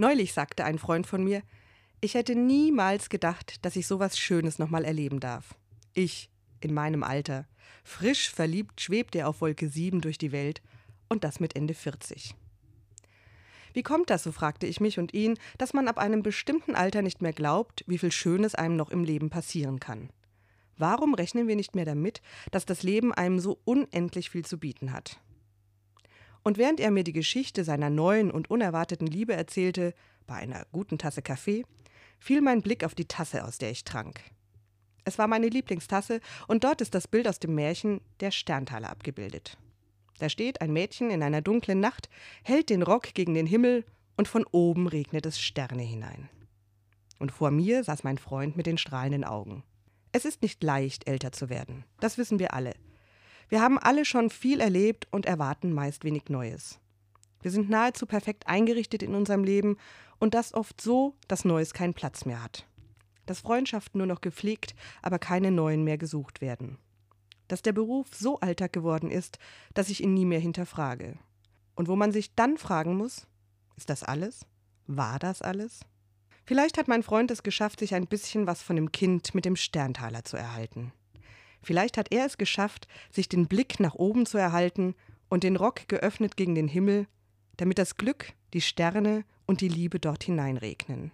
Neulich sagte ein Freund von mir, ich hätte niemals gedacht, dass ich sowas Schönes nochmal erleben darf. Ich, in meinem Alter, frisch verliebt, schwebt er auf Wolke 7 durch die Welt und das mit Ende 40. Wie kommt das, so fragte ich mich und ihn, dass man ab einem bestimmten Alter nicht mehr glaubt, wie viel Schönes einem noch im Leben passieren kann? Warum rechnen wir nicht mehr damit, dass das Leben einem so unendlich viel zu bieten hat? Und während er mir die Geschichte seiner neuen und unerwarteten Liebe erzählte, bei einer guten Tasse Kaffee, fiel mein Blick auf die Tasse, aus der ich trank. Es war meine Lieblingstasse und dort ist das Bild aus dem Märchen Der Sterntaler abgebildet. Da steht ein Mädchen in einer dunklen Nacht, hält den Rock gegen den Himmel und von oben regnet es Sterne hinein. Und vor mir saß mein Freund mit den strahlenden Augen. Es ist nicht leicht, älter zu werden. Das wissen wir alle. Wir haben alle schon viel erlebt und erwarten meist wenig Neues. Wir sind nahezu perfekt eingerichtet in unserem Leben und das oft so, dass Neues keinen Platz mehr hat. Dass Freundschaften nur noch gepflegt, aber keine neuen mehr gesucht werden. Dass der Beruf so Alltag geworden ist, dass ich ihn nie mehr hinterfrage. Und wo man sich dann fragen muss, ist das alles? War das alles? Vielleicht hat mein Freund es geschafft, sich ein bisschen was von dem Kind mit dem Sterntaler zu erhalten. Vielleicht hat er es geschafft, sich den Blick nach oben zu erhalten und den Rock geöffnet gegen den Himmel, damit das Glück, die Sterne und die Liebe dort hineinregnen.